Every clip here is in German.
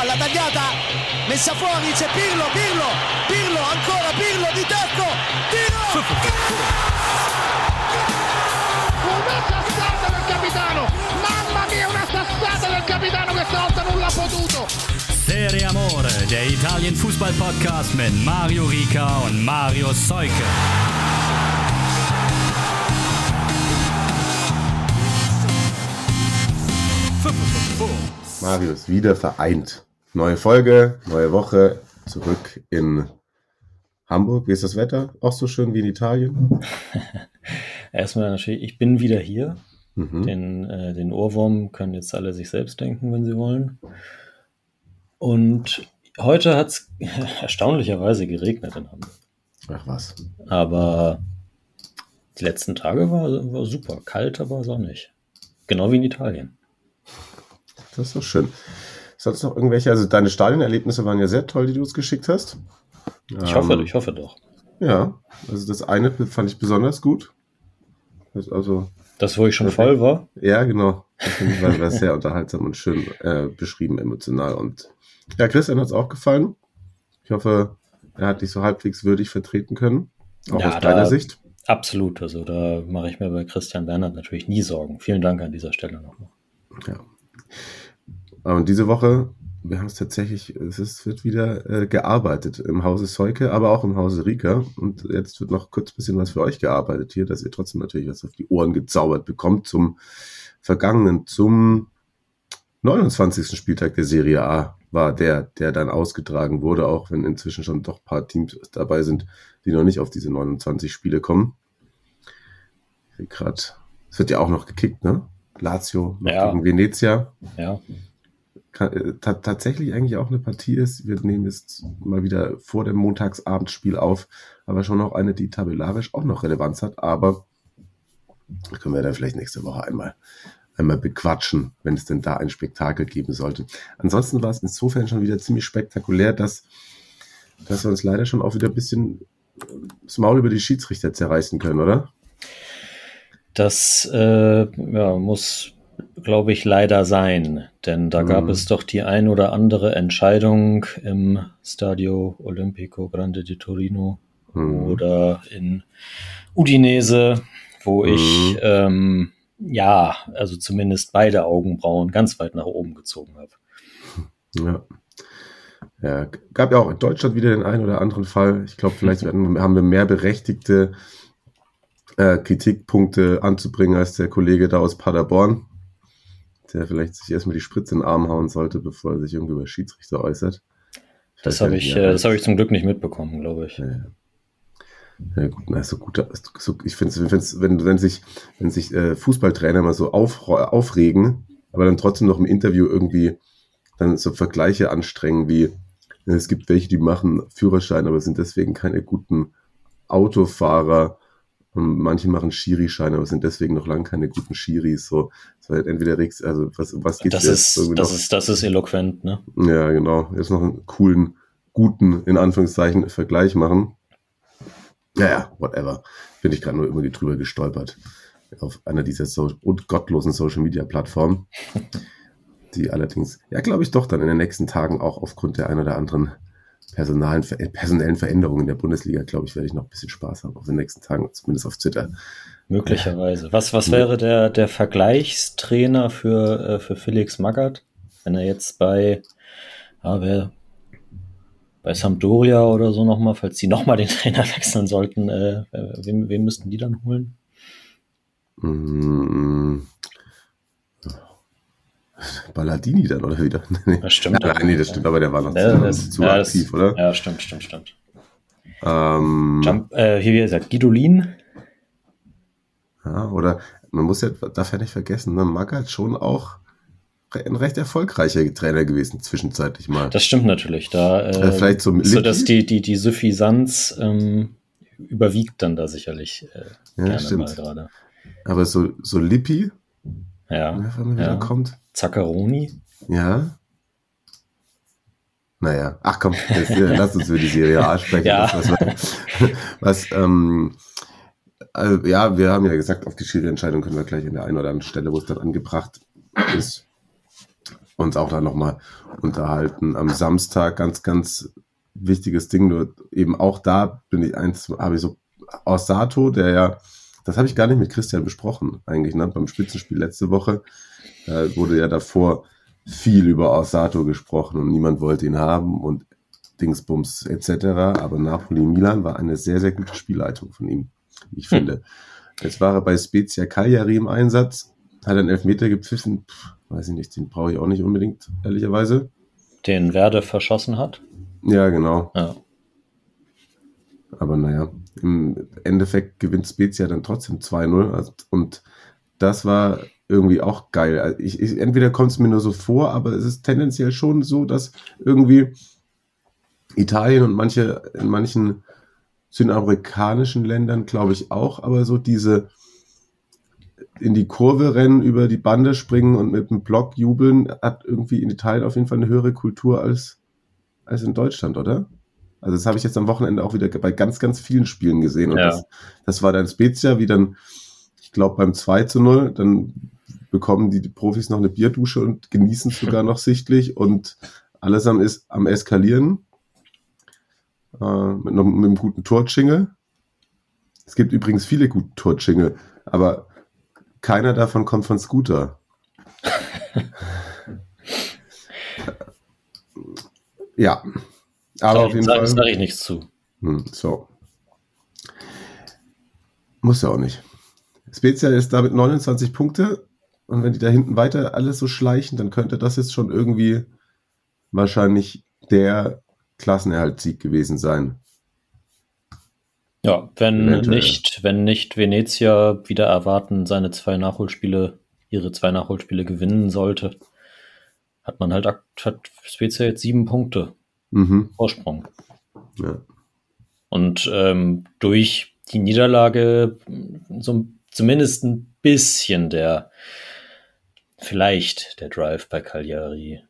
palla tagliata, messa fuori, c'è Pirlo, Pirlo, Pirlo, ancora Pirlo di tacco, tiro! Una sassata del capitano! Mamma mia, una sassata del capitano che stavolta non l'ha potuto! Serie Amore, der Italien Fußball Podcast mit Mario Rica und Mario Seuke. Marius, wieder vereint. Neue Folge, neue Woche, zurück in Hamburg. Wie ist das Wetter? Auch so schön wie in Italien? Erstmal natürlich, ich bin wieder hier. Mhm. Den, äh, den Ohrwurm können jetzt alle sich selbst denken, wenn sie wollen. Und heute hat es erstaunlicherweise geregnet in Hamburg. Ach was. Aber die letzten Tage war, war super. Kalt, aber sonnig. Genau wie in Italien. Das ist doch schön. Sonst noch irgendwelche, also deine Stadionerlebnisse waren ja sehr toll, die du uns geschickt hast. Ich Ähm, hoffe, ich hoffe doch. Ja, also das eine fand ich besonders gut. Das also, Das, wo ich schon voll war. ja, genau. Das war, war sehr unterhaltsam und schön äh, beschrieben, emotional. Und ja, Christian hat es auch gefallen. Ich hoffe, er hat dich so halbwegs würdig vertreten können. Auch Ja, aus deiner Sicht. Absolut. Also da mache ich mir bei Christian Bernhard natürlich nie Sorgen. Vielen Dank an dieser Stelle nochmal. Ja. Und diese Woche, wir haben es tatsächlich, es ist, wird wieder äh, gearbeitet im Hause Seuke, aber auch im Hause Rika. Und jetzt wird noch kurz ein bisschen was für euch gearbeitet hier, dass ihr trotzdem natürlich was auf die Ohren gezaubert bekommt zum vergangenen, zum 29. Spieltag der Serie A war der, der dann ausgetragen wurde, auch wenn inzwischen schon doch ein paar Teams dabei sind, die noch nicht auf diese 29 Spiele kommen. Grad, es wird ja auch noch gekickt, ne? Lazio Ja. gegen Venezia. Ja, tatsächlich eigentlich auch eine Partie ist. Wir nehmen jetzt mal wieder vor dem Montagsabendspiel auf, aber schon noch eine, die tabellarisch auch noch Relevanz hat. Aber können wir dann vielleicht nächste Woche einmal, einmal bequatschen, wenn es denn da ein Spektakel geben sollte. Ansonsten war es insofern schon wieder ziemlich spektakulär, dass, dass wir uns leider schon auch wieder ein bisschen äh, das Maul über die Schiedsrichter zerreißen können, oder? Das äh, ja, muss, glaube ich, leider sein, denn da gab Mhm. es doch die ein oder andere Entscheidung im Stadio Olimpico Grande di Torino Mhm. oder in Udinese, wo Mhm. ich ähm, ja, also zumindest beide Augenbrauen ganz weit nach oben gezogen habe. Ja. Ja, gab ja auch in Deutschland wieder den einen oder anderen Fall. Ich glaube, vielleicht werden, haben wir mehr berechtigte äh, Kritikpunkte anzubringen als der Kollege da aus Paderborn, der vielleicht sich erstmal die Spritze in den Arm hauen sollte, bevor er sich irgendwie über Schiedsrichter äußert. Ich Das habe ich, äh, das habe ich zum Glück nicht mitbekommen, glaube ich. Ja, ja. Ja, gut, na, so gut, so, ich finde es, wenn, wenn sich, wenn sich äh, Fußballtrainer mal so auf, aufregen, aber dann trotzdem noch im Interview irgendwie dann so Vergleiche anstrengen wie, äh, es gibt welche, die machen Führerschein, aber sind deswegen keine guten Autofahrer und manche machen Schiri-Schein, aber sind deswegen noch lange keine guten Schiris. So, halt entweder regst, also was, was geht Das ist, das ist, das ist eloquent, ne? ja, genau. Jetzt noch einen coolen, guten, in Anführungszeichen, Vergleich machen. Naja, whatever. Bin ich gerade nur irgendwie drüber gestolpert. Auf einer dieser so und gottlosen Social Media Plattformen. Die allerdings, ja, glaube ich, doch dann in den nächsten Tagen auch aufgrund der ein oder anderen personalen, personellen Veränderungen in der Bundesliga, glaube ich, werde ich noch ein bisschen Spaß haben auf den nächsten Tagen, zumindest auf Twitter. Möglicherweise. Was, was wäre der, der Vergleichstrainer für, äh, für Felix Magath, wenn er jetzt bei, ja, wer, bei Sampdoria oder so nochmal, falls die nochmal den Trainer wechseln sollten, äh, wem, wem müssten die dann holen? Balladini dann, oder wieder? Nee. Das stimmt. Ja, nein, nee, das stimmt, aber der war noch Ja, zu, das- zu ja, das- aktiv, oder? Ja, stimmt, stimmt, stimmt. Ähm, Jump, äh, hier, wie gesagt, Guidolin. ja, oder man muss ja, darf ja nicht vergessen, ne, Magath schon auch ein recht erfolgreicher Trainer gewesen, zwischenzeitlich mal. Das stimmt natürlich. Da, äh, Äh, vielleicht so so dass die, die, die Suffisanz ähm, überwiegt dann da sicherlich äh, Ja, gerne stimmt. mal gerade. Aber so, so Lippi, Ja. wer von mir wieder Ja. kommt, Zaccaroni. ja. Naja, ach komm, jetzt, lass uns über die Serie A sprechen. Ja. Was, was ähm, also, ja, wir haben ja gesagt, auf die Schiri-Entscheidung können wir gleich an der einen oder anderen Stelle, wo es dann angebracht ist, uns auch dann nochmal unterhalten. Am Samstag ganz, ganz wichtiges Ding, nur eben auch da bin ich eins, habe ich so Osato, der ja, das habe ich gar nicht mit Christian besprochen, eigentlich, ne? Beim Spitzenspiel letzte Woche äh, wurde ja davor viel über Osato gesprochen und niemand wollte ihn haben und Dingsbums etc. Aber Napoli-Milan war eine sehr, sehr gute Spielleitung von ihm, ich hm. finde. Jetzt war er bei Spezia Cagliari im Einsatz, hat einen Elfmeter gepfiffen, Pff, weiß ich nicht, den brauche ich auch nicht unbedingt, ehrlicherweise. Den Werde verschossen hat? Ja, genau. Ja. Aber naja, im Endeffekt gewinnt Spezia dann trotzdem 2-0 also, und das war irgendwie auch geil. Also ich, ich, entweder kommt es mir nur so vor, aber es ist tendenziell schon so, dass irgendwie Italien und manche in manchen südamerikanischen Ländern, glaube ich auch, aber so diese in die Kurve rennen, über die Bande springen und mit dem Block jubeln, hat irgendwie in Italien auf jeden Fall eine höhere Kultur als, als in Deutschland, oder? Also das habe ich jetzt am Wochenende auch wieder bei ganz, ganz vielen Spielen gesehen. Und ja. das, das war dann Spezia, wie dann, ich glaube, beim 2 zu 0, dann bekommen die, Profis noch eine Bierdusche und genießen es sogar noch sichtlich und alles am, ist am Eskalieren äh, mit, einem, mit einem guten Tortschingel. Es gibt übrigens viele gute Tortschingel, aber keiner davon kommt von Scooter. ja, aber auf jeden sag, Fall. sage ich nichts zu. Hm, so. Muss ja auch nicht. Spezia ist damit 29 Punkte und wenn die da hinten weiter alles so schleichen, dann könnte das jetzt schon irgendwie wahrscheinlich der Klassenerhaltssieg gewesen sein. Ja, wenn Eventuell. nicht, wenn nicht Venezia wieder erwarten, seine zwei Nachholspiele, ihre zwei Nachholspiele gewinnen sollte, hat man halt hat Spezia jetzt sieben Punkte mhm. Vorsprung. Ja. Und ähm, durch die Niederlage so zumindest ein bisschen der vielleicht der Drive bei Cagliari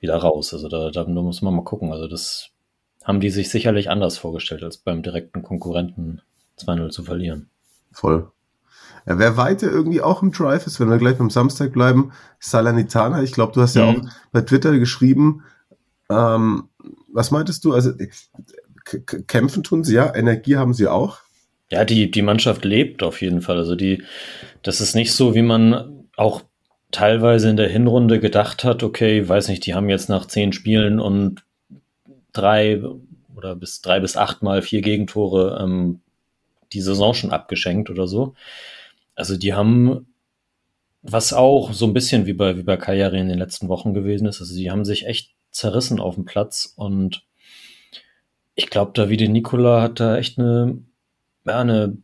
wieder raus. Also da, da muss man mal gucken. Also das haben die sich sicherlich anders vorgestellt, als beim direkten Konkurrenten 2-0 zu verlieren. Voll. Ja, wer weiter irgendwie auch im Drive ist, wenn wir gleich beim Samstag bleiben, Salernitana. Ich glaube, du hast ja mhm. auch bei Twitter geschrieben, ähm, was meintest du? Also kämpfen tun sie ja, Energie haben sie auch. Ja, die, die Mannschaft lebt auf jeden Fall. Also die, das ist nicht so, wie man auch teilweise in der Hinrunde gedacht hat, okay, weiß nicht, die haben jetzt nach zehn Spielen und drei oder bis drei bis acht Mal vier Gegentore ähm, die Saison schon abgeschenkt oder so. Also die haben, was auch so ein bisschen wie bei, wie bei Kajari in den letzten Wochen gewesen ist, also die haben sich echt zerrissen auf dem Platz und ich glaube, Davide Nicola hat da echt eine, ja, eine,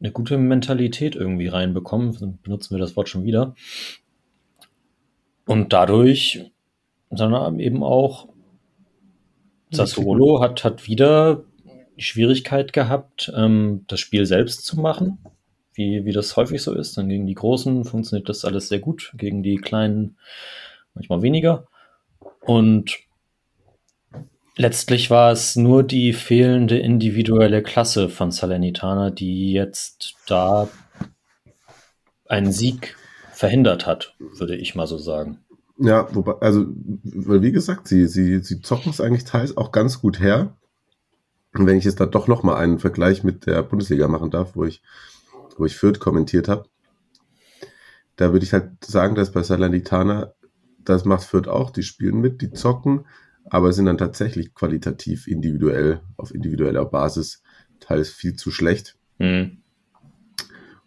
eine gute Mentalität irgendwie reinbekommen. Benutzen wir das Wort schon wieder. Und dadurch, sondern eben auch Sassuolo hat, hat wieder die Schwierigkeit gehabt, ähm, das Spiel selbst zu machen, wie, wie das häufig so ist. Dann gegen die Großen funktioniert das alles sehr gut, gegen die Kleinen manchmal weniger. Und letztlich war es nur die fehlende individuelle Klasse von Salernitana, die jetzt da einen Sieg verhindert hat, würde ich mal so sagen. Ja, wobei, also, weil wie gesagt, sie, sie, sie zocken es eigentlich teils auch ganz gut her. Und wenn ich jetzt da doch nochmal einen Vergleich mit der Bundesliga machen darf, wo ich, wo ich Fürth kommentiert habe, da würde ich halt sagen, dass bei Salernitana, das macht Fürth auch, die spielen mit, die zocken, aber sind dann tatsächlich qualitativ individuell, auf individueller Basis teils viel zu schlecht. Mhm.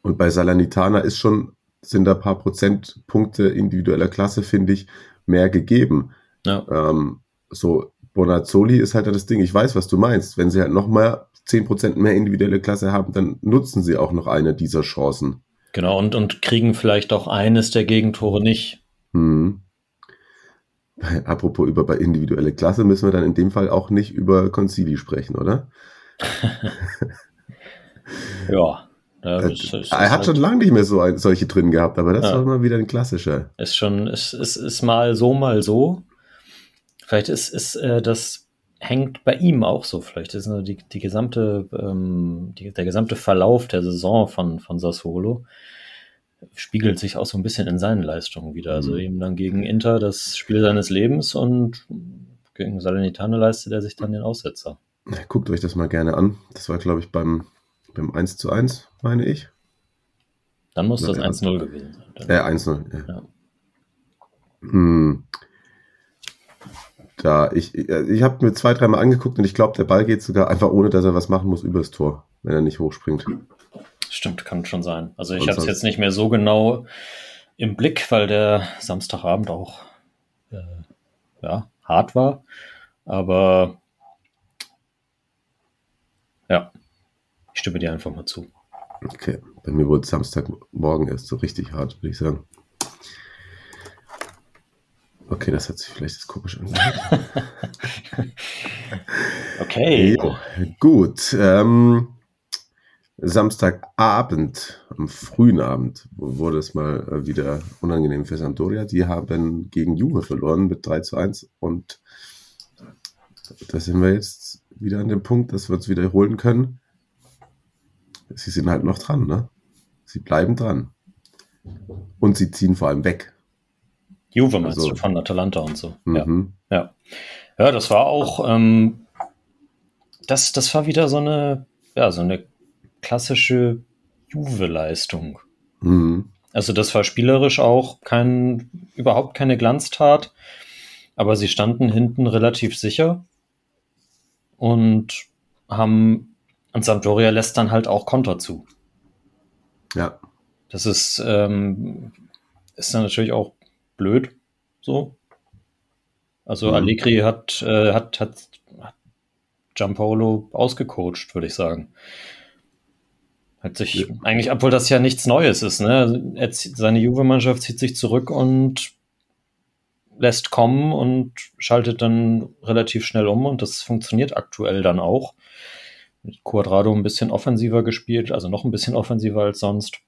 Und bei Salernitana ist schon sind da ein paar Prozentpunkte individueller Klasse, finde ich, mehr gegeben. Ja. Ähm, so, Bonazzoli ist halt das Ding. Ich weiß, was du meinst. Wenn sie halt nochmal 10% mehr individuelle Klasse haben, dann nutzen sie auch noch eine dieser Chancen. Genau, und, und kriegen vielleicht auch eines der Gegentore nicht. Hm. Apropos über bei individuelle Klasse müssen wir dann in dem Fall auch nicht über Concili sprechen, oder? ja. Ja, äh, ist, ist er hat halt, schon lange nicht mehr so ein, solche drin gehabt, aber das ja. war mal wieder ein klassischer. Ist schon, ist, ist, ist mal so, mal so. Vielleicht ist, ist äh, das hängt bei ihm auch so. Vielleicht ist nur die, die gesamte, ähm, die, der gesamte Verlauf der Saison von, von Sassuolo. spiegelt sich auch so ein bisschen in seinen Leistungen wieder. Also mhm. eben dann gegen Inter das Spiel seines Lebens und gegen Salernitana leistet er sich dann den Aussetzer. Guckt euch das mal gerne an. Das war, glaube ich, beim, beim 1 zu 1, meine ich. Dann muss das 1-0 gewesen sein. Äh, 1-0, ja. ja. Hm. Da, ich, ich habe mir zwei, dreimal angeguckt und ich glaube, der Ball geht sogar einfach ohne, dass er was machen muss, übers Tor, wenn er nicht hochspringt. Stimmt, kann schon sein. Also ich habe es jetzt nicht mehr so genau im Blick, weil der Samstagabend auch äh, ja, hart war. Aber ja, ich stimme dir einfach mal zu. Okay, bei mir wurde Samstagmorgen erst so richtig hart, würde ich sagen. Okay, das hat sich vielleicht jetzt komisch angehört. okay. Jo, gut. Ähm, Samstagabend, am frühen Abend, wurde es mal äh, wieder unangenehm für Sampdoria. Die haben gegen Juve verloren mit 3 zu 1 und da sind wir jetzt wieder an dem Punkt, dass wir uns wiederholen können. Sie sind halt noch dran, ne? Sie bleiben dran. Und sie ziehen vor allem weg. Juve meinst also, du, von Atalanta und so. Mhm. Ja. ja. Ja, das war auch, ähm, das, das war wieder so eine, ja, so eine klassische Juve-Leistung. Mhm. Also das war spielerisch auch kein, überhaupt keine Glanztat, aber sie standen hinten relativ sicher und haben, und Sampdoria lässt dann halt auch Konter zu. Ja. Das ist, ähm, ist dann natürlich auch blöd, so. Also mhm. Allegri hat, äh, hat, hat, hat Giampolo ausgecoacht, würde ich sagen. Hat sich ja. eigentlich, obwohl das ja nichts Neues ist, ne? Er, seine Juve-Mannschaft zieht sich zurück und lässt kommen und schaltet dann relativ schnell um und das funktioniert aktuell dann auch. Mit Quadrado ein bisschen offensiver gespielt, also noch ein bisschen offensiver als sonst.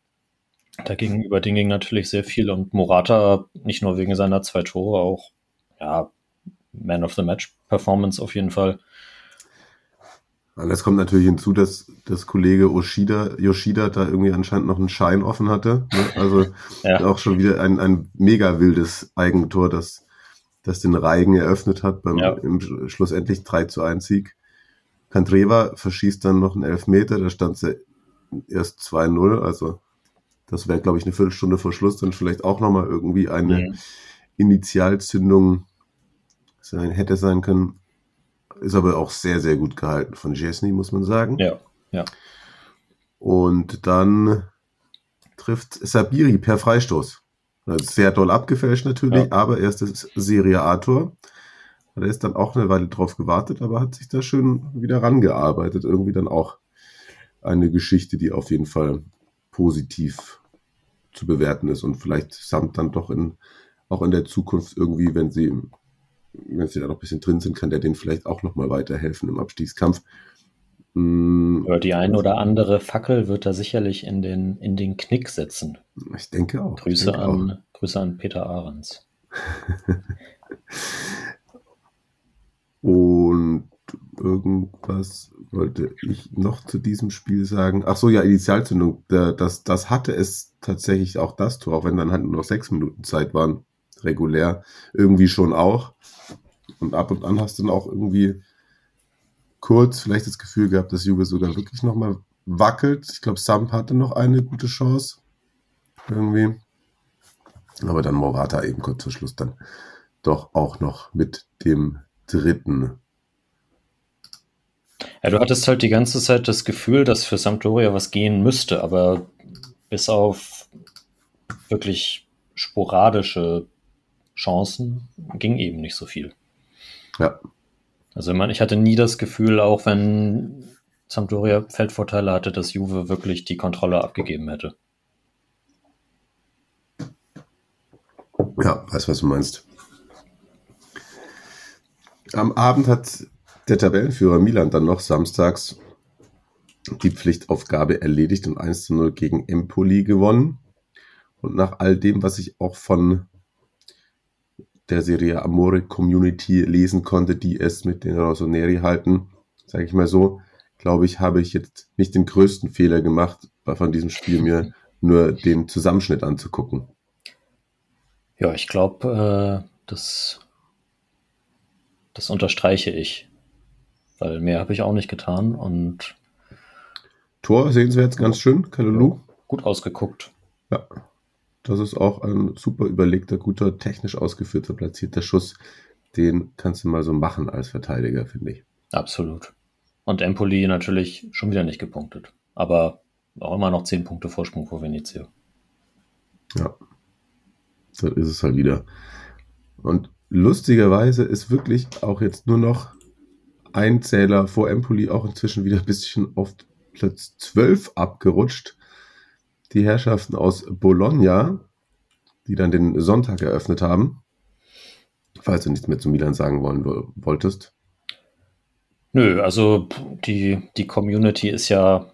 Dagegen über den ging natürlich sehr viel und Morata nicht nur wegen seiner zwei Tore, auch ja, Man of the Match Performance auf jeden Fall. Und es kommt natürlich hinzu, dass das Kollege Oshida, Yoshida da irgendwie anscheinend noch einen Schein offen hatte. Ne? Also ja. auch schon wieder ein, ein mega wildes Eigentor, das, das den Reigen eröffnet hat beim ja. im schlussendlich 3 zu 1 Sieg. Kandreva verschießt dann noch einen Elfmeter, da stand sie erst 2-0, also das wäre, glaube ich, eine Viertelstunde vor Schluss dann vielleicht auch nochmal irgendwie eine mhm. Initialzündung sein, hätte sein können. Ist aber auch sehr, sehr gut gehalten von Jesny, muss man sagen. Ja, ja. Und dann trifft Sabiri per Freistoß. Sehr doll abgefälscht natürlich, ja. aber erstes Serie A-Tor. Er ist dann auch eine Weile drauf gewartet, aber hat sich da schön wieder rangearbeitet. Irgendwie dann auch eine Geschichte, die auf jeden Fall positiv zu bewerten ist und vielleicht samt dann doch in, auch in der Zukunft irgendwie, wenn sie, wenn sie da noch ein bisschen drin sind, kann der denen vielleicht auch nochmal weiterhelfen im Abstiegskampf. Ja, die ein oder andere Fackel wird da sicherlich in den, in den Knick setzen. Ich denke auch. Grüße, denke an, auch. Grüße an Peter Ahrens. und irgendwas wollte ich noch zu diesem Spiel sagen. Ach so, ja, Initialzündung. Das, das hatte es tatsächlich auch das Tor, auch wenn dann halt nur noch sechs Minuten Zeit waren, regulär. Irgendwie schon auch. Und ab und an hast du dann auch irgendwie kurz vielleicht das Gefühl gehabt, dass Juve sogar wirklich nochmal wackelt. Ich glaube, Samp hatte noch eine gute Chance. Irgendwie. Aber dann Morata eben kurz vor Schluss dann doch auch noch mit dem dritten ja, du hattest halt die ganze Zeit das Gefühl, dass für Sampdoria was gehen müsste, aber bis auf wirklich sporadische Chancen ging eben nicht so viel. Ja. Also ich hatte nie das Gefühl, auch wenn Sampdoria Feldvorteile hatte, dass Juve wirklich die Kontrolle abgegeben hätte. Ja, weiß, was du meinst. Am Abend hat der Tabellenführer Milan dann noch samstags die Pflichtaufgabe erledigt und 1 zu 0 gegen Empoli gewonnen. Und nach all dem, was ich auch von der Serie Amore Community lesen konnte, die es mit den Rossoneri halten, sage ich mal so, glaube ich, habe ich jetzt nicht den größten Fehler gemacht, von diesem Spiel mir nur den Zusammenschnitt anzugucken. Ja, ich glaube, äh, das, das unterstreiche ich. Weil mehr habe ich auch nicht getan und Tor sehen Sie jetzt ganz schön, Kalulu. gut ausgeguckt. Ja. Das ist auch ein super überlegter, guter, technisch ausgeführter, platzierter Schuss. Den kannst du mal so machen als Verteidiger, finde ich. Absolut. Und Empoli natürlich schon wieder nicht gepunktet. Aber auch immer noch 10 Punkte Vorsprung vor Venezia. Ja. So ist es halt wieder. Und lustigerweise ist wirklich auch jetzt nur noch ein Zähler vor Empoli auch inzwischen wieder ein bisschen auf Platz 12 abgerutscht. Die Herrschaften aus Bologna, die dann den Sonntag eröffnet haben. Falls du nichts mehr zu Milan sagen wollen wolltest. Nö, also die, die Community ist ja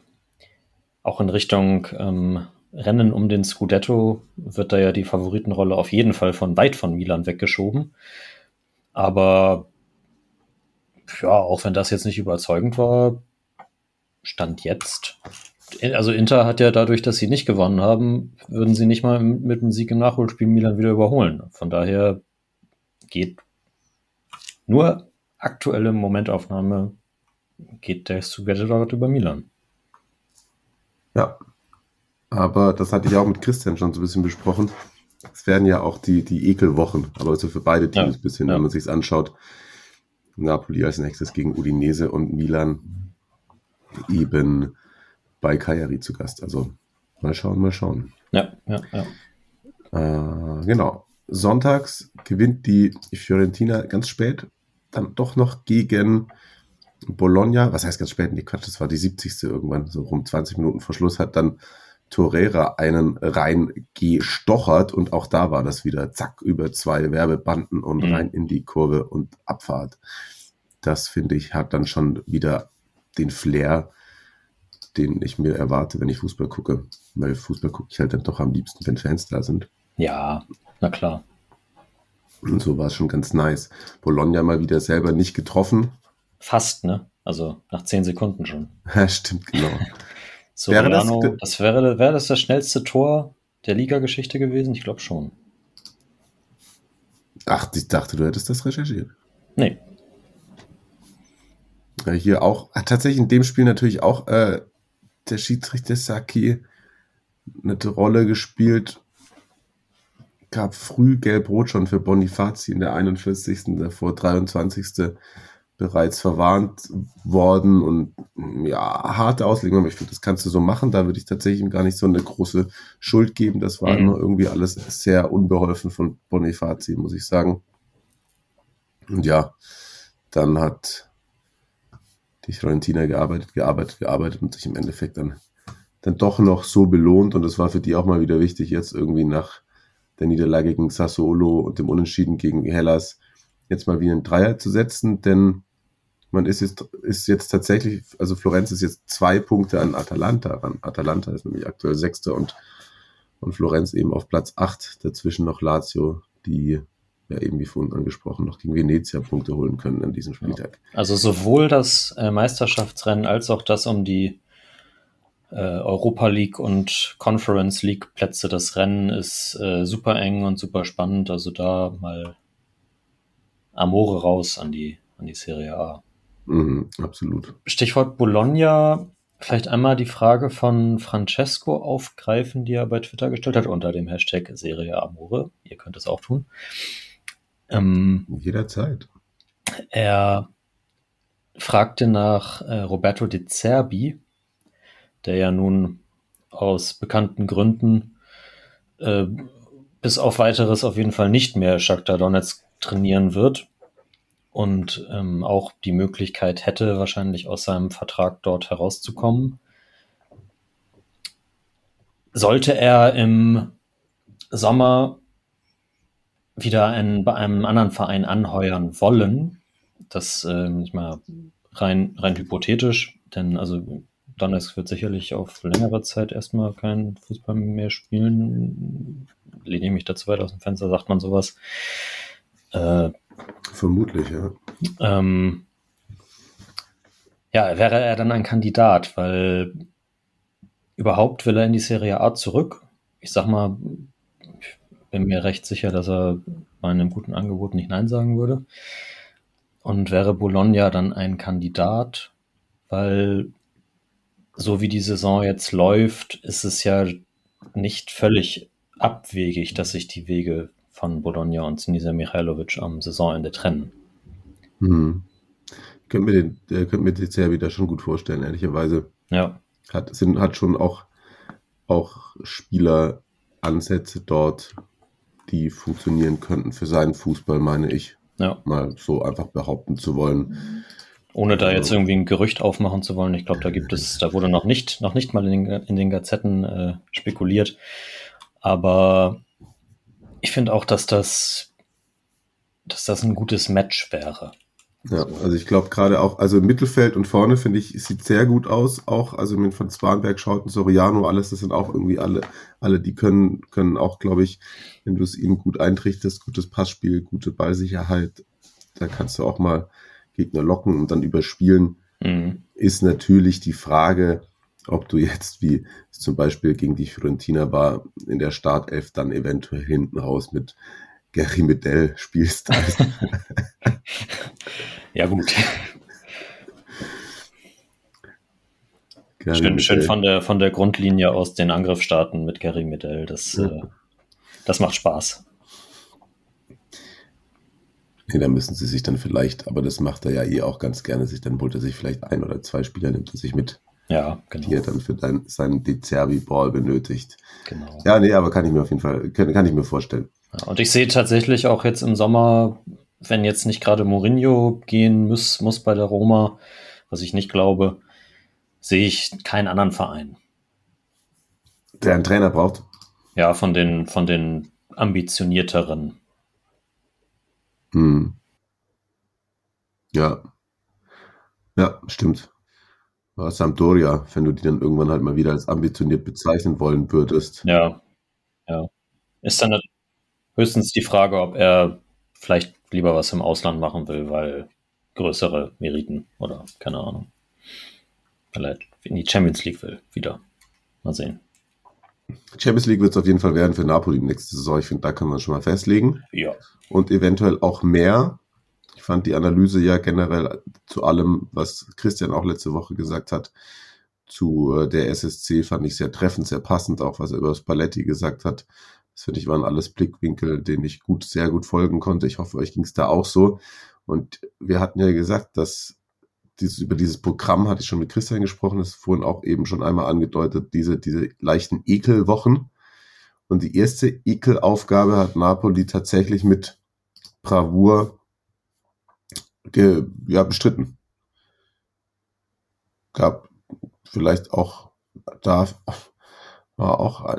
auch in Richtung ähm, Rennen um den Scudetto, wird da ja die Favoritenrolle auf jeden Fall von weit von Milan weggeschoben. Aber ja, auch wenn das jetzt nicht überzeugend war, Stand jetzt. Also Inter hat ja dadurch, dass sie nicht gewonnen haben, würden sie nicht mal mit dem Sieg im Nachholspiel Milan wieder überholen. Von daher geht nur aktuelle Momentaufnahme geht der dort über Milan. Ja, aber das hatte ich auch mit Christian schon so ein bisschen besprochen. Es werden ja auch die, die Ekelwochen, aber so für beide Teams Ja, ein bisschen, ja. wenn man sich anschaut. Napoli als nächstes gegen Udinese und Milan eben bei Cagliari zu Gast. Also mal schauen, mal schauen. Ja, ja, ja. Äh, genau. Sonntags gewinnt die Fiorentina ganz spät, dann doch noch gegen Bologna. Was heißt ganz spät? Nee, Quatsch, das war die 70. irgendwann, so rum 20 Minuten vor Schluss, hat dann Torreira einen rein gestochert und auch da war das wieder zack über zwei Werbebanden und Mhm. rein in die Kurve und Abfahrt. Das finde ich hat dann schon wieder den Flair, den ich mir erwarte, wenn ich Fußball gucke. Weil Fußball gucke ich halt dann doch am liebsten, wenn Fans da sind. Ja, na klar. Und so war es schon ganz nice. Bologna mal wieder selber nicht getroffen. Fast, ne? Also nach zehn Sekunden schon. Ja, stimmt, genau. Wäre das- Soriano, das, wäre, wäre das das schnellste Tor der Liga-Geschichte gewesen? Ich glaube schon. Ach, ich dachte, du hättest das recherchiert. Nee. Ja, hier auch, hat tatsächlich in dem Spiel natürlich auch äh, der Schiedsrichter Saki eine Rolle gespielt. Gab früh gelb-rot schon für Bonifazi in der 41. davor 23. bereits verwarnt worden und ja, harte Auslegung, aber ich finde, das kannst du so machen. Da würde ich tatsächlich gar nicht so eine große Schuld geben. Das war Mhm. immer irgendwie alles sehr unbeholfen von Bonifazi, muss ich sagen. Und ja, dann hat die Fiorentina gearbeitet, gearbeitet, gearbeitet und sich im Endeffekt dann, dann doch noch so belohnt. Und das war für die auch mal wieder wichtig, jetzt irgendwie nach der Niederlage gegen Sassuolo und dem Unentschieden gegen Hellas jetzt mal wieder einen Dreier zu setzen, denn man ist jetzt, ist jetzt tatsächlich, also Florenz ist jetzt zwei Punkte an Atalanta ran. Atalanta ist nämlich aktuell Sechster und, und Florenz eben auf Platz acht. Dazwischen noch Lazio, die ja eben wie vorhin angesprochen noch gegen Venezia Punkte holen können an diesem Spieltag. Also sowohl das äh, Meisterschaftsrennen als auch das um die äh, Europa League und Conference League Plätze. Das Rennen ist äh, super eng und super spannend. Also da mal Amore raus an die, an die Serie A. Mhm, absolut. Stichwort Bologna. Vielleicht einmal die Frage von Francesco aufgreifen, die er bei Twitter gestellt hat, unter dem Hashtag Serie Amore. Ihr könnt es auch tun. Ähm, Jederzeit. er fragte nach äh, Roberto De Zerbi, der ja nun aus bekannten Gründen äh, bis auf weiteres auf jeden Fall nicht mehr Shakhtar Donetsk trainieren wird und ähm, auch die Möglichkeit hätte, wahrscheinlich aus seinem Vertrag dort herauszukommen. Sollte er im Sommer wieder einen, bei einem anderen Verein anheuern wollen, das ähm, ich mal rein, rein hypothetisch, denn also Donetsk wird sicherlich auf längere Zeit erstmal keinen Fußball mehr spielen. Lehne ich mich dazu weit aus dem Fenster, sagt man sowas. Äh, Vermutlich, ja. ähm, ja, wäre er dann ein Kandidat, weil überhaupt will er in die Serie A zurück? Ich sag mal, ich bin mir recht sicher, dass er bei einem guten Angebot nicht Nein sagen würde. Und wäre Bologna dann ein Kandidat, weil so wie die Saison jetzt läuft, ist es ja nicht völlig abwegig, dass sich die Wege von Bologna und Sinisa Mihailovic am Saisonende trennen. Hm. Ich könnte mir den, äh, könnte mir den sehr wieder schon gut vorstellen, ehrlicherweise. Ja. Hat, sind, hat schon auch, auch Spieleransätze dort, die funktionieren könnten für seinen Fußball, meine ich. Ja. Mal so einfach behaupten zu wollen. Ohne da jetzt irgendwie ein Gerücht aufmachen zu wollen. Ich glaube, da gibt es, da wurde noch nicht, noch nicht mal in den, in den Gazetten äh, spekuliert. Aber ich finde auch, dass das, dass das ein gutes Match wäre. Ja, also ich glaube gerade auch, also im Mittelfeld und vorne finde ich, sieht sehr gut aus. Auch, also mit von Spanberg, Schauten, Soriano, alles, das sind auch irgendwie alle, alle, die können, können auch, glaube ich, wenn du es ihnen gut eintrichtest, gutes Passspiel, gute Ballsicherheit, da kannst du auch mal Gegner locken und dann überspielen. Mhm. Ist natürlich die Frage, ob du jetzt, wie es zum Beispiel gegen die Fiorentina war, in der Startelf dann eventuell hinten raus mit Gary Medell spielst. ja, gut. Gary Schön, schön von der, von der Grundlinie aus den Angriff starten mit Gary Medell. Das, Ja. äh, das macht Spaß. Nee, da müssen sie sich dann vielleicht, aber das macht er ja eh auch ganz gerne, sich dann holt er sich vielleicht ein oder zwei Spieler, nimmt er sich mit, Ja, die er genau. dann für dein, seinen De Zerbi-Ball benötigt. genau. Ja, nee, aber kann ich mir auf jeden Fall, kann, kann ich mir vorstellen. Ja, und ich sehe tatsächlich auch jetzt im Sommer, wenn jetzt nicht gerade Mourinho gehen muss, muss bei der Roma, was ich nicht glaube, sehe ich keinen anderen Verein. Der einen Trainer braucht. Ja, von den, von den ambitionierteren. Hm. Ja. Ja, stimmt. Aber Sampdoria, wenn du die dann irgendwann halt mal wieder als ambitioniert bezeichnen wollen würdest. Ja, ja. Ist dann höchstens die Frage, ob er vielleicht lieber was im Ausland machen will, weil größere Meriten oder keine Ahnung. Weil er in die Champions League will, wieder. Mal sehen. Champions League wird es auf jeden Fall werden für Napoli nächste Saison. Ich finde, da kann man schon mal festlegen. Ja. Und eventuell auch mehr. Ich fand die Analyse ja generell zu allem, was Christian auch letzte Woche gesagt hat, zu äh, der SSC fand ich sehr treffend, sehr passend, auch was er über das Paletti gesagt hat. Das finde ich waren alles Blickwinkel, denen ich gut, sehr gut folgen konnte. Ich hoffe, euch ging es da auch so. Und wir hatten ja gesagt, dass dieses, über dieses Programm hatte ich schon mit Christian gesprochen, das ist vorhin auch eben schon einmal angedeutet, diese, diese leichten Ekelwochen. Und die erste Ekelaufgabe hat Napoli tatsächlich mit Bravour ge, ja, bestritten. Gab vielleicht auch da war auch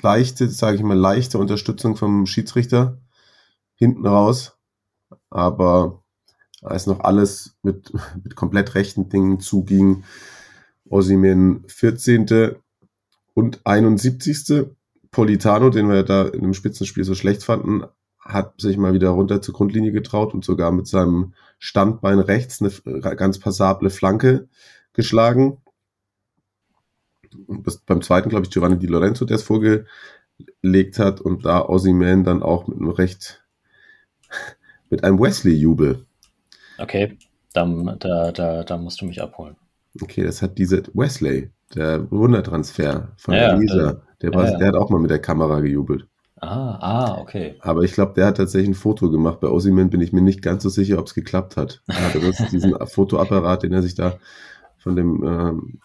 leichte, sage ich mal, leichte Unterstützung vom Schiedsrichter hinten raus. Aber als noch alles mit, mit komplett rechten Dingen zuging, Osimen 14. und 71. Politano, den wir da in dem Spitzenspiel so schlecht fanden, hat sich mal wieder runter zur Grundlinie getraut und sogar mit seinem Standbein rechts eine ganz passable Flanke geschlagen. Und das beim zweiten, glaube ich, Giovanni Di Lorenzo, der es vorgelegt hat und da Ossiman dann auch mit einem recht, mit einem Wesley-Jubel. Okay, dann, da, da, da musst du mich abholen. Okay, das hat diese Wesley, der Wundertransfer von Ja, Elisa, der- der, war, ja, ja. der hat auch mal mit der Kamera gejubelt. Ah, ah, okay. Aber ich glaube, der hat tatsächlich ein Foto gemacht. Bei Ossiman bin ich mir nicht ganz so sicher, ob es geklappt hat. Er hatte das, diesen Fotoapparat, den er sich da von dem ähm,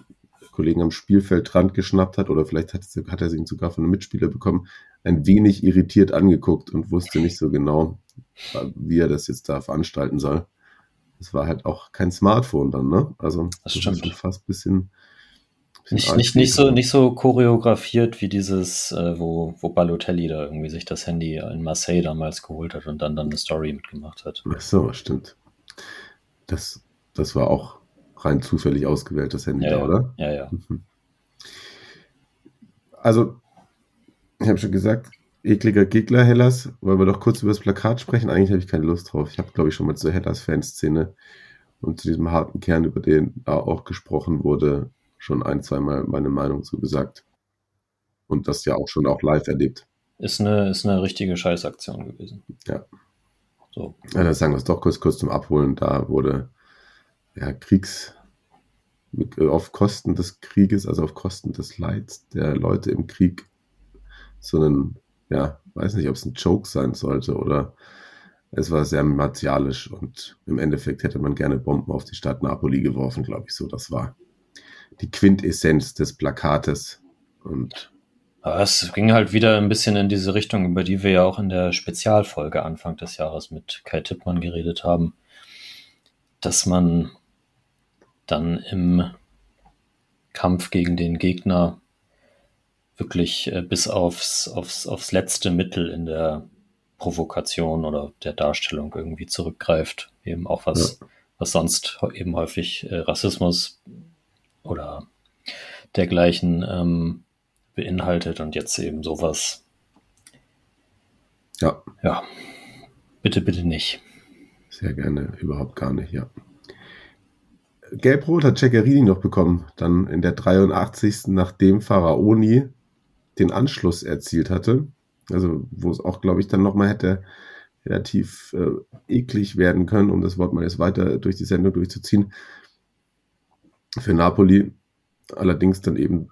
Kollegen am Spielfeldrand geschnappt hat, oder vielleicht hat, hat er ihn sogar von einem Mitspieler bekommen, ein wenig irritiert angeguckt und wusste nicht so genau, wie er das jetzt da veranstalten soll. Es war halt auch kein Smartphone dann, ne? Also Das ist stimmt. schon fast ein bisschen Nicht, nicht, nicht, so, nicht so choreografiert wie dieses, äh, wo, wo Balotelli da irgendwie sich das Handy in Marseille damals geholt hat und dann, dann eine Story mitgemacht hat. Ach so, stimmt. Das, das war auch rein zufällig ausgewählt, das Handy Ja, da, ja. oder? Ja, ja. Mhm. Also, ich habe schon gesagt, ekliger Gegner Hellas. Wollen wir doch kurz über das Plakat sprechen? Eigentlich habe ich keine Lust drauf. Ich habe, glaube ich, schon mal zur Hellas-Fanszene und zu diesem harten Kern, über den da auch gesprochen wurde, schon ein, zweimal meine Meinung zu gesagt. Und das ja auch schon auch live erlebt. Ist eine, ist eine richtige Scheißaktion gewesen. Ja. So. Ja, dann sagen wir es doch kurz, kurz zum Abholen. Da wurde ja, Kriegs, auf Kosten des Krieges, also auf Kosten des Leids der Leute im Krieg, so einen, ja, weiß nicht, ob es ein Joke sein sollte oder es war sehr martialisch und im Endeffekt hätte man gerne Bomben auf die Stadt Napoli geworfen, glaube ich so. Das war die Quintessenz des Plakates. Und Aber es ging halt wieder ein bisschen in diese Richtung, über die wir ja auch in der Spezialfolge Anfang des Jahres mit Kai Tippmann geredet haben, dass man dann im Kampf gegen den Gegner wirklich äh, bis aufs, aufs, aufs letzte Mittel in der Provokation oder der Darstellung irgendwie zurückgreift. Eben auch was, ja. was sonst eben häufig äh, Rassismus oder dergleichen ähm, beinhaltet und jetzt eben sowas. Ja. Ja. Bitte, bitte nicht. Sehr gerne, überhaupt gar nicht, ja. Gelb-Rot hat Ceccherini noch bekommen, dann in der 83. nachdem Pharaoni den Anschluss erzielt hatte. Also, wo es auch, glaube ich, dann nochmal hätte relativ äh, eklig werden können, um das Wort mal jetzt weiter durch die Sendung durchzuziehen. Für Napoli allerdings dann eben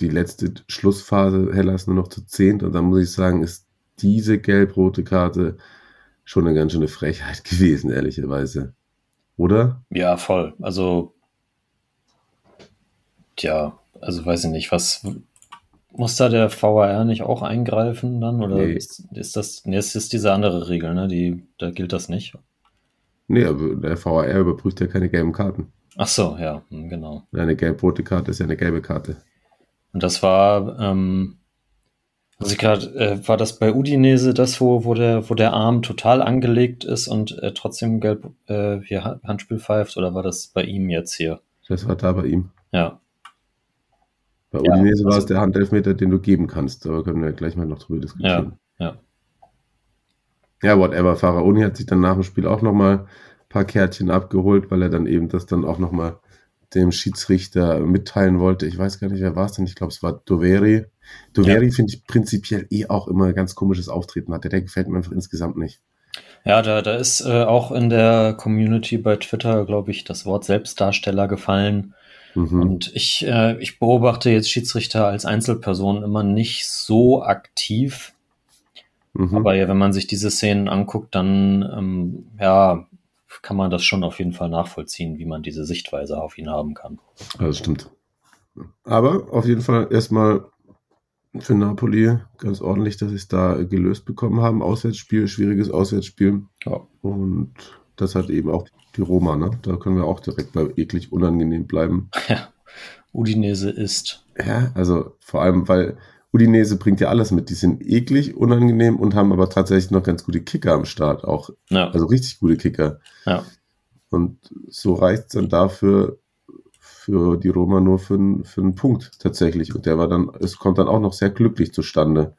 die letzte Schlussphase Hellas nur noch zu zehnt. Und da muss ich sagen, ist diese gelb-rote Karte schon eine ganz schöne Frechheit gewesen, ehrlicherweise. Oder? Ja, voll. Also, tja, also weiß ich nicht, was, muss da der VAR nicht auch eingreifen dann? Oder nee. ist, ist, das, nee, es ist diese andere Regel, ne? Die, da gilt das nicht. Nee, aber der VAR überprüft ja keine gelben Karten. Ach so, ja, hm, genau. Eine gelb-rote Karte ist ja eine gelbe Karte. Und das war, ähm, also gerade, äh, war das bei Udinese das, wo, wo, der, wo der Arm total angelegt ist und äh, trotzdem gelb äh, hier Handspiel pfeift, oder war das bei ihm jetzt hier? Das war da bei ihm. Ja. Bei Udinese ja, war es der Handelfmeter, den du geben kannst. Da können wir gleich mal noch drüber diskutieren. Ja, ja. Ja, whatever. Faraoni hat sich dann nach dem Spiel auch nochmal paar Kärtchen abgeholt, weil er dann eben das dann auch nochmal dem Schiedsrichter mitteilen wollte. Ich weiß gar nicht, wer war es denn. Ich glaube, es war Doveri. Doveri ja. finde ich prinzipiell eh auch immer ein ganz komisches Auftreten hatte. Der gefällt mir einfach insgesamt nicht. Ja, da, da ist äh, auch in der Community bei Twitter, glaube ich, das Wort Selbstdarsteller gefallen. Mhm. Und ich, äh, ich beobachte jetzt Schiedsrichter als Einzelperson immer nicht so aktiv. Mhm. Aber ja, wenn man sich diese Szenen anguckt, dann ähm, ja, kann man das schon auf jeden Fall nachvollziehen, wie man diese Sichtweise auf ihn haben kann. Ja, das stimmt. Aber auf jeden Fall erstmal für Napoli ganz ordentlich, dass sie es da gelöst bekommen haben. Auswärtsspiel, schwieriges Auswärtsspiel. Ja. Und das hat eben auch die Roma, ne? Da können wir auch direkt bei eklig unangenehm bleiben. Ja, Udinese ist. Ja, also vor allem, weil Udinese bringt ja alles mit. Die sind eklig, unangenehm und haben aber tatsächlich noch ganz gute Kicker am Start auch. Ja. Also richtig gute Kicker. Ja. Und so reicht es dann dafür für die Roma nur für, für einen Punkt tatsächlich. Und der war dann, es kommt dann auch noch sehr glücklich zustande.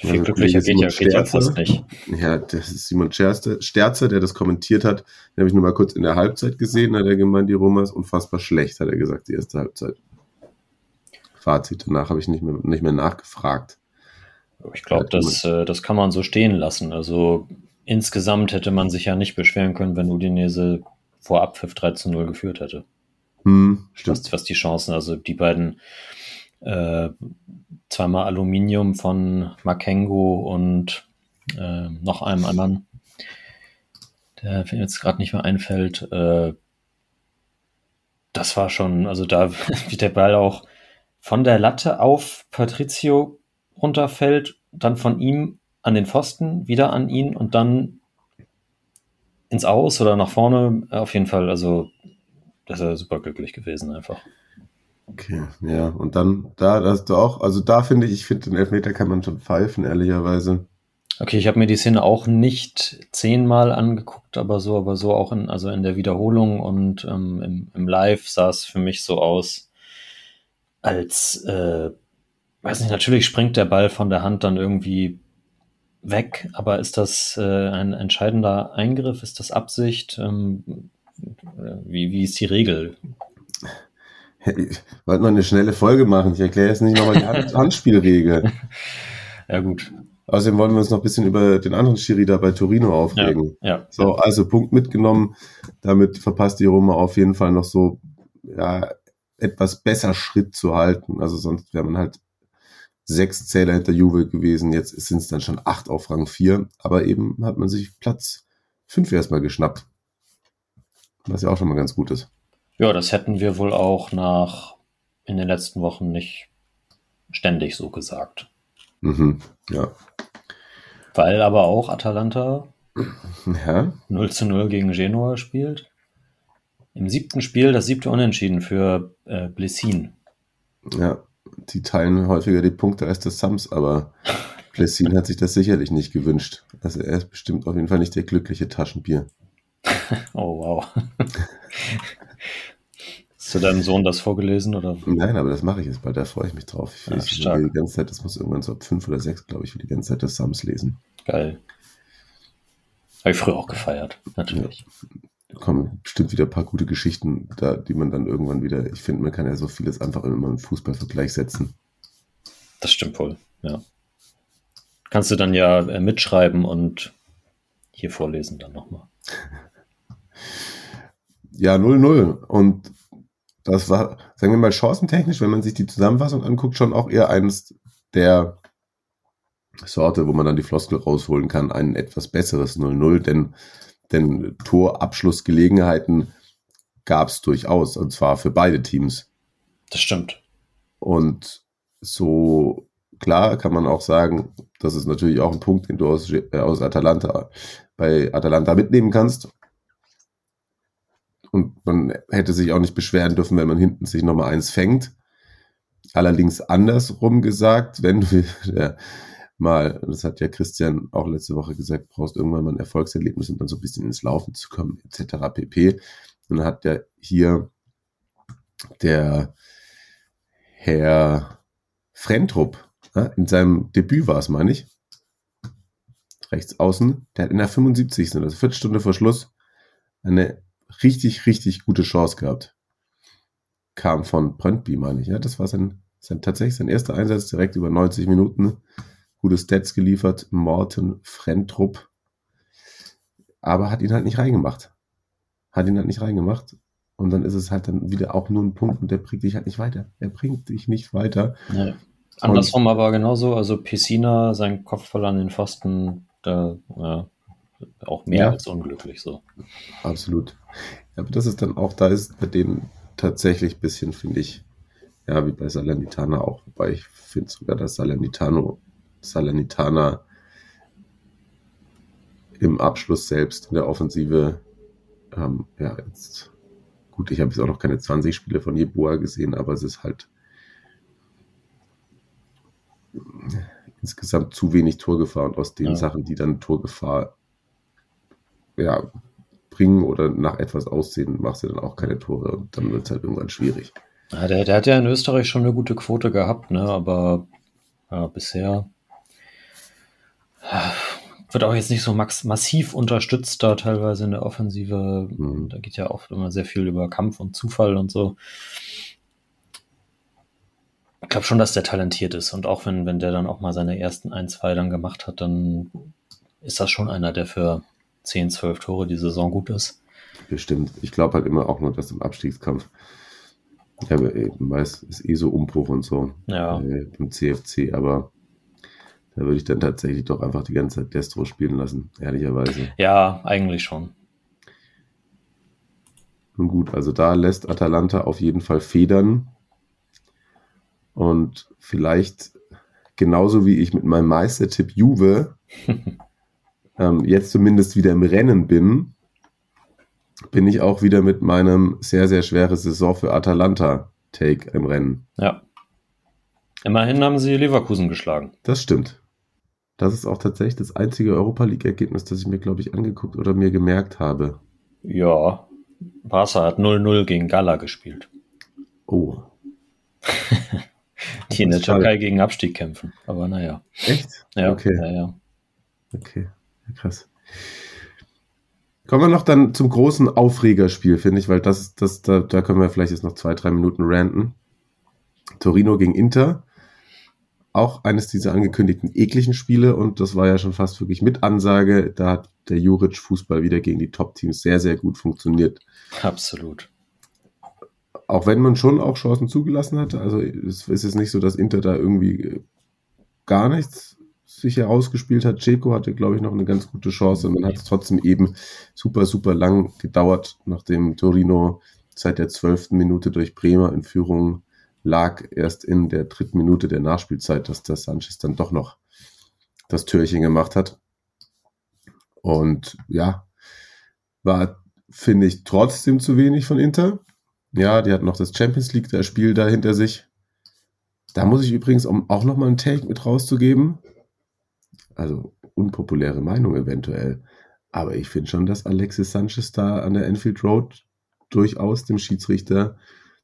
Viel also glücklicher geht ja, geht ja fast nicht. Ja, das ist Simon Sterze, Sterzer, der das kommentiert hat. Den habe ich nur mal kurz in der Halbzeit gesehen. Hat er gemeint, die Roma ist unfassbar schlecht, hat er gesagt, die erste Halbzeit. Fazit danach habe ich nicht mehr, nicht mehr nachgefragt. Ich glaube, das, äh, das kann man so stehen lassen. Also insgesamt hätte man sich ja nicht beschweren können, wenn Udinese vor Abpfiff 13-0 geführt hätte. Hm, stimmt. Was, was die Chancen, also die beiden äh, zweimal Aluminium von Makengo und äh, noch einem anderen, der mir jetzt gerade nicht mehr einfällt. Äh, das war schon, also da, wie der Ball auch von der Latte auf Patricio runterfällt, dann von ihm an den Pfosten, wieder an ihn und dann ins Aus oder nach vorne. Auf jeden Fall, also das ist ja super glücklich gewesen einfach. Okay, ja, und dann, da hast du auch, also da finde ich, ich finde den Elfmeter kann man schon pfeifen, ehrlicherweise. Okay, ich habe mir die Szene auch nicht zehnmal angeguckt, aber so, aber so auch in, also in der Wiederholung und ähm, im, im Live sah es für mich so aus, als, äh, weiß nicht, natürlich springt der Ball von der Hand dann irgendwie weg, aber ist das äh, ein entscheidender Eingriff? Ist das Absicht? Ähm, wie, wie ist die Regel? Ich wollte noch eine schnelle Folge machen. Ich erkläre jetzt nicht nochmal die Hand Handspielregel. Ja, gut. Außerdem wollen wir uns noch ein bisschen über den anderen Schiri da bei Torino aufregen. Ja, ja. So, also Punkt mitgenommen. Damit verpasst die Roma auf jeden Fall noch so, ja, etwas besser Schritt zu halten. Also sonst wäre man halt sechs Zähler hinter Juve gewesen. Jetzt sind es dann schon acht auf Rang vier. Aber eben hat man sich Platz fünf erstmal geschnappt. Was ja auch schon mal ganz gut ist. Ja, das hätten wir wohl auch nach in den letzten Wochen nicht ständig so gesagt. Mhm, ja. Weil aber auch Atalanta Ja, 0 zu 0 gegen Genua spielt. Im siebten Spiel das siebte Unentschieden für äh, Blessin. ja. Die teilen häufiger die Punkte als das Sams, aber Plessin hat sich das sicherlich nicht gewünscht. Also er ist bestimmt auf jeden Fall nicht der glückliche Taschenbier. Oh, wow. Hast du deinem Sohn das vorgelesen oder? Nein, aber das mache ich jetzt bald, da freue ich mich drauf. Ich Ja, ich will die ganze Zeit, das muss irgendwann so ab fünf oder sechs, glaube ich, will die ganze Zeit das Sams lesen. Geil. Habe ich früher auch gefeiert, natürlich. Da kommen bestimmt wieder ein paar gute Geschichten, da, die man dann irgendwann wieder, ich finde, man kann ja so vieles einfach immer im Fußballvergleich setzen. Das stimmt wohl, ja. Kannst du dann ja äh, mitschreiben und hier vorlesen dann nochmal. Ja, 0-0. Und das war, sagen wir mal, chancentechnisch, wenn man sich die Zusammenfassung anguckt, schon auch eher eines der Sorte, wo man dann die Floskel rausholen kann, ein etwas besseres 0-0, denn, denn Torabschlussgelegenheiten gab es durchaus, und zwar für beide Teams. Das stimmt. Und so klar kann man auch sagen, das ist natürlich auch ein Punkt, den du aus, äh, aus Atalanta bei Atalanta mitnehmen kannst. Und man hätte sich auch nicht beschweren dürfen, wenn man hinten sich nochmal eins fängt. Allerdings andersrum gesagt, wenn du ja, mal, das hat ja Christian auch letzte Woche gesagt, brauchst irgendwann mal ein Erfolgserlebnis, um dann so ein bisschen ins Laufen zu kommen, etc. pp. Und dann hat ja hier der Herr Frentrup, in seinem Debüt war es, meine ich, rechts außen, der hat in der 75. also Viertelstunde vor Schluss, eine richtig, richtig gute Chance gehabt. Kam von Brøndby, meine ich. Ja, das war sein, sein tatsächlich sein erster Einsatz, direkt über 90 Minuten. Gute Stats geliefert, Morten Frentrup. Aber hat ihn halt nicht reingemacht. Hat ihn halt nicht reingemacht. Und dann ist es halt dann wieder auch nur ein Punkt und der bringt dich halt nicht weiter. Er bringt dich nicht weiter. Ja. Andersrum aber genauso, also Pessina, sein Kopfball an den Pfosten, da ja, auch mehr Ja. als unglücklich so. Absolut. Aber das ist dann auch, da ist bei denen tatsächlich ein bisschen, finde ich, ja, wie bei Salernitana auch, wobei ich finde sogar, dass Salernitano, Salernitana im Abschluss selbst in der Offensive, ähm, ja, jetzt, gut, ich habe jetzt auch noch keine 20 Spiele von Jeboa gesehen, aber es ist halt insgesamt zu wenig Torgefahr und aus den Ja. Sachen, die dann Torgefahr ja, bringen oder nach etwas aussehen, machst du dann auch keine Tore und dann wird es halt irgendwann schwierig. Ja, der, der hat ja in Österreich schon eine gute Quote gehabt, ne? aber ja, bisher wird auch jetzt nicht so max massiv unterstützt da teilweise in der Offensive. Mhm. Da geht ja oft immer sehr viel über Kampf und Zufall und so. Ich glaube schon, dass der talentiert ist und auch wenn, wenn der dann auch mal seine ersten ein, zwei dann gemacht hat, dann ist das schon einer, der für 10, 12 Tore die Saison gut ist. Bestimmt. Ich glaube halt immer auch nur, dass im Abstiegskampf, ja, weiß, ist eh so Umbruch und so Ja. äh, im CFC, aber da würde ich dann tatsächlich doch einfach die ganze Zeit Destro spielen lassen, ehrlicherweise. Ja, eigentlich schon. Nun gut, also da lässt Atalanta auf jeden Fall federn. Und vielleicht genauso wie ich mit meinem Meistertipp Juve ähm, jetzt zumindest wieder im Rennen bin, bin ich auch wieder mit meinem sehr, sehr schwere Saison für Atalanta Take im Rennen. Ja. Immerhin haben sie Leverkusen geschlagen. Das stimmt. Das ist auch tatsächlich das einzige Europa League-Ergebnis, das ich mir, glaube ich, angeguckt oder mir gemerkt habe. Ja, Barca hat 0-0 gegen Gala gespielt, Oh, die in der. Türkei gegen Abstieg kämpfen. Aber naja. echt? Ja, Okay. ja, ja. Okay, krass. Kommen wir noch dann zum großen Aufregerspiel, finde ich, weil das, das, da, da können wir vielleicht jetzt noch zwei, drei Minuten ranten. Torino gegen Inter. Auch eines dieser angekündigten ekligen Spiele und das war ja schon fast wirklich mit Ansage. Da hat der Juric-Fußball wieder gegen die Top-Teams sehr, sehr gut funktioniert. Absolut. Auch wenn man schon auch Chancen zugelassen hatte. Also es ist jetzt nicht so, dass Inter da irgendwie gar nichts sich herausgespielt hat. Ceco hatte, glaube ich, noch eine ganz gute Chance und man hat es trotzdem eben super, super lang gedauert, nachdem Torino seit der zwölften Minute durch Bremer in Führung lag, erst in der dritten Minute der Nachspielzeit, dass der Sanchez dann doch noch das Türchen gemacht hat. Und ja, war, finde ich, trotzdem zu wenig von Inter. Ja, die hat noch das Champions League-Spiel da hinter sich. Da muss ich übrigens, um auch nochmal einen Take mit rauszugeben, also unpopuläre Meinung eventuell, aber ich finde schon, dass Alexis Sanchez da an der Enfield Road durchaus dem Schiedsrichter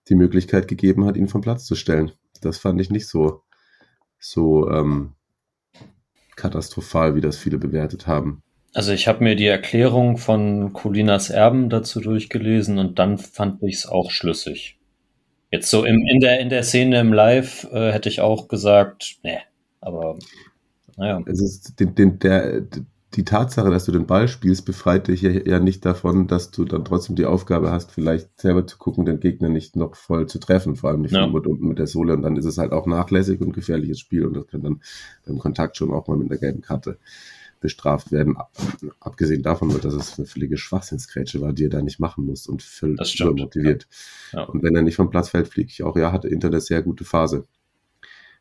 die Möglichkeit gegeben hat, ihn vom Platz zu stellen. Das fand ich nicht so, so ähm, katastrophal, wie das viele bewertet haben. Also ich habe mir die Erklärung von Colinas Erben dazu durchgelesen und dann fand ich es auch schlüssig. Jetzt so im, in, der, in der Szene im Live äh, hätte ich auch gesagt, ne, aber naja. Es ist den, den, der, die Tatsache, dass du den Ball spielst, befreit dich ja, ja, nicht davon, dass du dann trotzdem die Aufgabe hast, vielleicht selber zu gucken, den Gegner nicht noch voll zu treffen, vor allem nicht ja. mit unten mit der Sohle. Und dann ist es halt auch nachlässig und gefährliches Spiel und das kann dann beim Kontakt schon auch mal mit einer gelben Karte bestraft werden. Abgesehen davon, dass es eine völlige Schwachsinnsgrätsche war, die er da nicht machen muss und völlig motiviert. Ja. Ja. Und wenn er nicht vom Platz fällt, fliege ich auch. Ja, hatte Inter eine sehr gute Phase.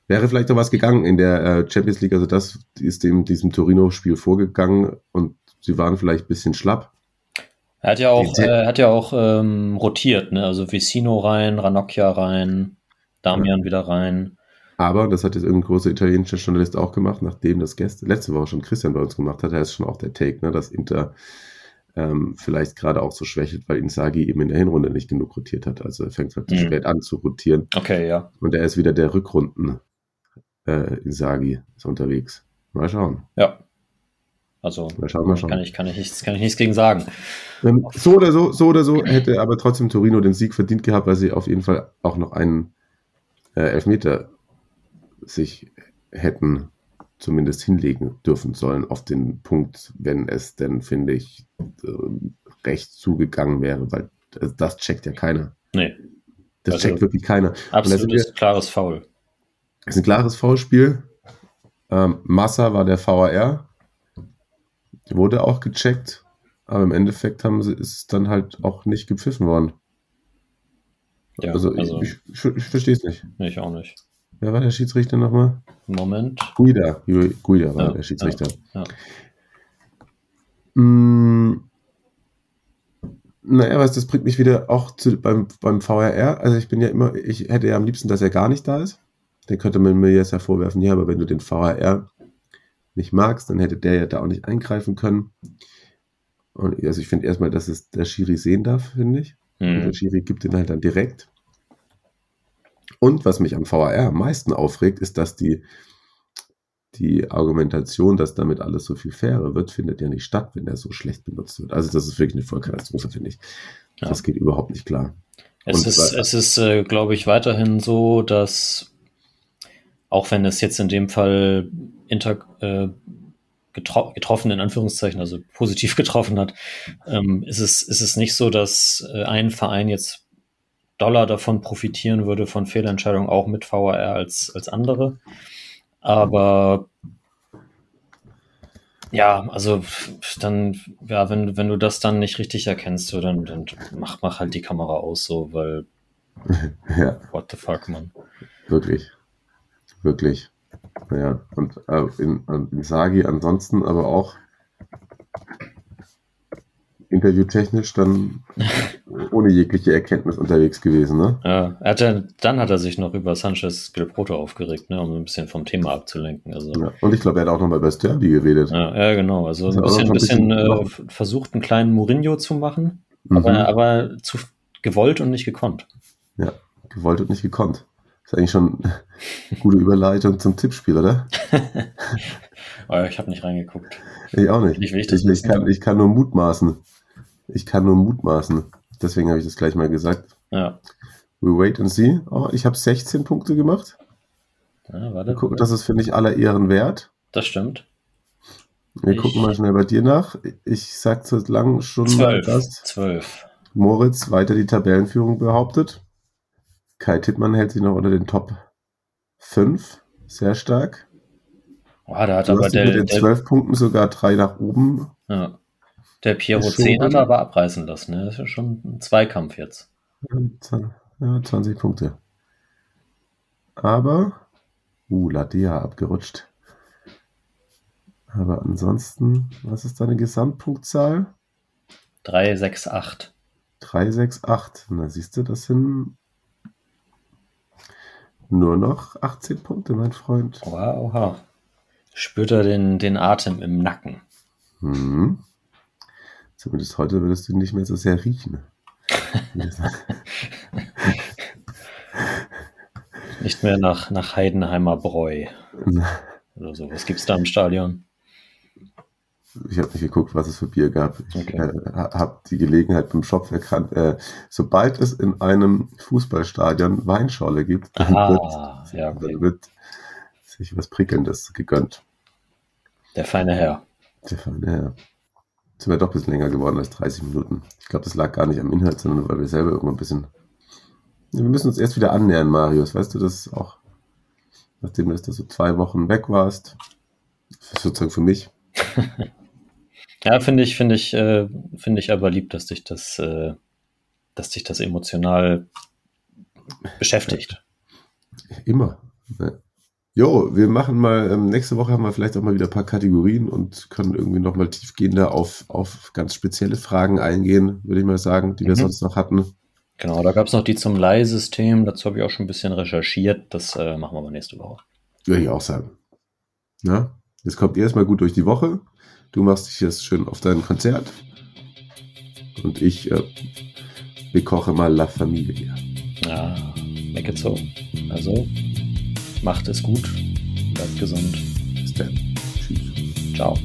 Wäre vielleicht noch was gegangen in der äh, Champions League, also das ist dem diesem Torino-Spiel vorgegangen und sie waren vielleicht ein bisschen schlapp. Er hat ja auch, äh, hat ja auch ähm, rotiert, ne? Also Vicino rein, Ranocchia rein, Damian ja. wieder rein. Aber, das hat jetzt irgendein großer italienischer Journalist auch gemacht, nachdem das Gäste, letzte Woche schon Christian bei uns gemacht hat, er ist schon auch der Take, ne, dass Inter ähm, vielleicht gerade auch so schwächelt, weil Insagi eben in der Hinrunde nicht genug rotiert hat. Also er fängt halt zu mhm. spät an zu rotieren. Okay, ja. Und er ist wieder der Rückrunden äh, Insagi ist unterwegs. Mal schauen. Ja. Also mal schauen, mal schauen. Kann, ich, kann, ich nichts, kann ich nichts gegen sagen. Ähm, so oder so, so oder so hätte aber trotzdem Torino den Sieg verdient gehabt, weil sie auf jeden Fall auch noch einen äh, Elfmeter sich hätten zumindest hinlegen dürfen sollen auf den Punkt, wenn es denn, finde ich, äh, recht zugegangen wäre, weil das checkt ja keiner. Nee. Das also checkt wirklich keiner. Absolutes klares Foul. Ist ein klares Foulspiel. Ähm, Massa war der VAR. Wurde auch gecheckt, aber im Endeffekt haben sie, ist es dann halt auch nicht gepfiffen worden. Ja, also, also ich, ich, ich verstehe es nicht. Ich auch nicht. Wer war der Schiedsrichter nochmal? Moment. Guida. Guida war ja, der Schiedsrichter. Ja, ja. Mm, naja, was das bringt mich wieder auch zu, beim, beim VRR. Also ich bin ja immer, ich hätte ja am liebsten, dass er gar nicht da ist. Dann könnte man mir jetzt ja vorwerfen, ja, aber wenn du den VHR nicht magst, dann hätte der ja da auch nicht eingreifen können. Und also ich finde erstmal, dass es der Schiri sehen darf, finde ich. Mhm. Der Schiri gibt den halt dann direkt. Und was mich am VHR am meisten aufregt, ist, dass die, die Argumentation, dass damit alles so viel fairer wird, findet ja nicht statt, wenn er so schlecht benutzt wird. Also das ist wirklich eine Vollkatastrophe, finde ich. Ja. Das geht überhaupt nicht klar. Es Und ist, es ist äh, glaube ich, weiterhin so, dass auch wenn es jetzt in dem Fall Inter äh, getro getroffen, in Anführungszeichen, also positiv getroffen hat, ähm, ist, es, ist es nicht so, dass äh, ein Verein jetzt Dollar davon profitieren würde von Fehlentscheidungen auch mit VAR als, als andere. Aber ja, also dann, ja, wenn, wenn du das dann nicht richtig erkennst, so, dann, dann mach, mach halt die Kamera aus, so, weil ja. what the fuck, man. Wirklich. Wirklich. Ja, und äh, in, in Sagi ansonsten aber auch interviewtechnisch dann ohne jegliche Erkenntnis unterwegs gewesen, ne? Ja, er hatte, dann hat er sich noch über Sanchez Gilproto aufgeregt, ne, um ein bisschen vom Thema abzulenken. Also, ja, und ich glaube, er hat auch noch mal über Sturby geredet. Ja, ja genau. Also ein bisschen, ein bisschen, äh, versucht, einen kleinen Mourinho zu machen, mhm. aber, aber zu gewollt und nicht gekonnt. Ja, gewollt und nicht gekonnt. Ist eigentlich schon eine gute Überleitung zum Tippspiel, oder? oh, ich habe nicht reingeguckt. Ich auch nicht. nicht ich, ich, kann, ich kann nur mutmaßen. Ich kann nur mutmaßen. Deswegen habe ich das gleich mal gesagt. Ja. We wait and see. Oh, ich habe 16 Punkte gemacht. ja warte. Guck, das ist, finde ich, aller Ehren wert. Das stimmt. Wir Ich- gucken mal schnell bei dir nach. Ich sag so lang schon mal, Zwölf. dass Zwölf. Moritz weiter die Tabellenführung behauptet. Kai Tippmann hält sich noch unter den Top 5. Sehr stark. Oh, da hat Du aber der, mit den der, 12 Punkten sogar drei nach oben. ja. der Piero Ist schon 10 hat er aber abreißen lassen. Ne? Das ist ja schon ein Zweikampf jetzt. Ja, 20 Punkte. Aber, uh, Ladea abgerutscht. Aber ansonsten, was ist deine Gesamtpunktzahl? 3, 6, 8. 3, 6, 8. Na, siehst du, das sind nur noch 18 Punkte, mein Freund. Oha, oha. Spürt er den, den Atem im Nacken. Hm. Zumindest heute würdest du nicht mehr so sehr riechen. Nicht mehr nach, nach Heidenheimer Bräu oder so. Was gibt's da im Stadion? Ich habe nicht geguckt, was es für Bier gab. Ich Okay. äh, habe die Gelegenheit beim Shop erkannt. Äh, sobald es in einem Fußballstadion Weinschorle gibt, dann, Ah, wird, ja, okay. dann wird sich was Prickelndes gegönnt. Der feine Herr. Der feine Herr. Jetzt sind wir doch ein bisschen länger geworden als 30 Minuten. Ich glaube, das lag gar nicht am Inhalt, sondern weil wir selber irgendwann ein bisschen. Wir müssen uns erst wieder annähern, Marius. Weißt du, das auch, nachdem du so zwei Wochen weg warst, sozusagen für mich. Ja, finde ich, finde ich, äh, finde ich aber lieb, dass dich das, äh, dass dich das emotional beschäftigt. Immer. Ne? Jo, wir machen mal, ähm, nächste Woche haben wir vielleicht auch mal wieder ein paar Kategorien und können irgendwie nochmal tiefgehender auf, auf ganz spezielle Fragen eingehen, würde ich mal sagen, die wir Mhm. sonst noch hatten. Genau, da gab es noch die zum Leihsystem. Dazu habe ich auch schon ein bisschen recherchiert. Das äh, machen wir aber nächste Woche. Würde ich auch sagen. Na, jetzt kommt ihr erstmal gut durch die Woche. Du machst dich jetzt schön auf dein Konzert. Und ich äh, bekoche mal La Familie. Ja, make it so. Also, macht es gut. Bleibt gesund. Bis dann. Tschüss. Ciao.